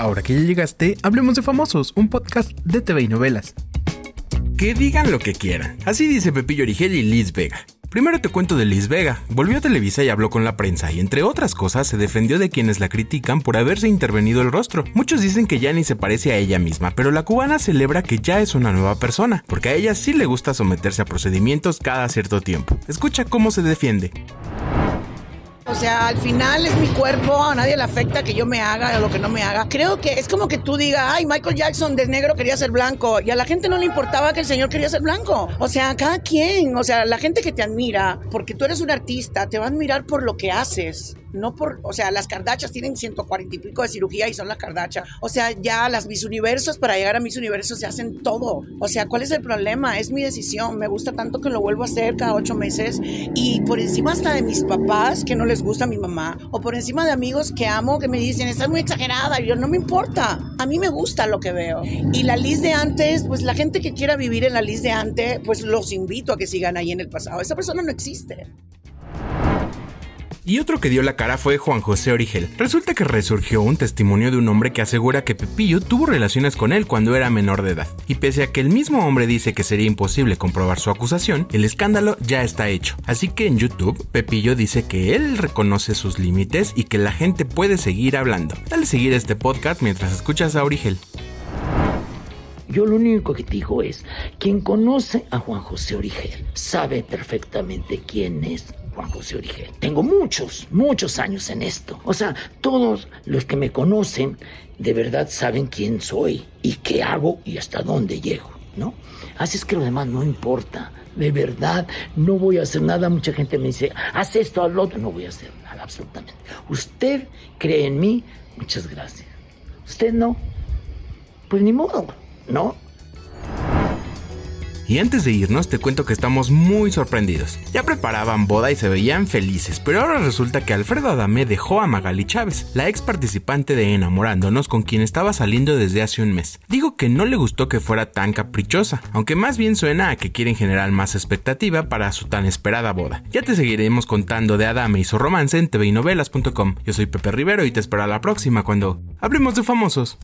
Ahora que ya llegaste, hablemos de Famosos, un podcast de TV y novelas. Que digan lo que quieran. Así dice Pepillo Origel y Liz Vega. Primero te cuento de Liz Vega. Volvió a Televisa y habló con la prensa y entre otras cosas se defendió de quienes la critican por haberse intervenido el rostro. Muchos dicen que ya ni se parece a ella misma, pero la cubana celebra que ya es una nueva persona, porque a ella sí le gusta someterse a procedimientos cada cierto tiempo. Escucha cómo se defiende. O sea, al final es mi cuerpo, a nadie le afecta que yo me haga o lo que no me haga. Creo que es como que tú digas, ay, Michael Jackson de negro quería ser blanco y a la gente no le importaba que el señor quería ser blanco. O sea, cada quien, o sea, la gente que te admira, porque tú eres un artista, te va a admirar por lo que haces no por, o sea, las Kardashians tienen 140 y pico de cirugía y son las Kardashian. O sea, ya las mis universos, para llegar a mis universos se hacen todo. O sea, ¿cuál es el problema? Es mi decisión. Me gusta tanto que lo vuelvo a hacer cada ocho meses y por encima hasta de mis papás que no les gusta mi mamá o por encima de amigos que amo que me dicen, estás muy exagerada. Y yo, no me importa. A mí me gusta lo que veo. Y la lista de antes, pues la gente que quiera vivir en la lista de antes, pues los invito a que sigan ahí en el pasado. Esa persona no existe. Y otro que dio la cara fue Juan José Origel. Resulta que resurgió un testimonio de un hombre que asegura que Pepillo tuvo relaciones con él cuando era menor de edad. Y pese a que el mismo hombre dice que sería imposible comprobar su acusación, el escándalo ya está hecho. Así que en YouTube, Pepillo dice que él reconoce sus límites y que la gente puede seguir hablando. Dale seguir este podcast mientras escuchas a Origel. Yo lo único que digo es, quien conoce a Juan José Origel sabe perfectamente quién es Juan José Origel. Tengo muchos, muchos años en esto. O sea, todos los que me conocen de verdad saben quién soy y qué hago y hasta dónde llego, ¿no? Así es que lo demás no importa. De verdad, no voy a hacer nada. Mucha gente me dice, haz esto, lo otro. No voy a hacer nada, absolutamente. Usted cree en mí, muchas gracias. Usted no, pues ni modo, ¿no? Y antes de irnos te cuento que estamos muy sorprendidos. Ya preparaban boda y se veían felices, pero ahora resulta que Alfredo Adame dejó a Magali Chávez, la ex participante de Enamorándonos con quien estaba saliendo desde hace un mes. Digo que no le gustó que fuera tan caprichosa, aunque más bien suena a que quieren generar más expectativa para su tan esperada boda. Ya te seguiremos contando de Adame y su romance en tvinovelas.com. Yo soy Pepe Rivero y te espero a la próxima cuando hablemos de famosos.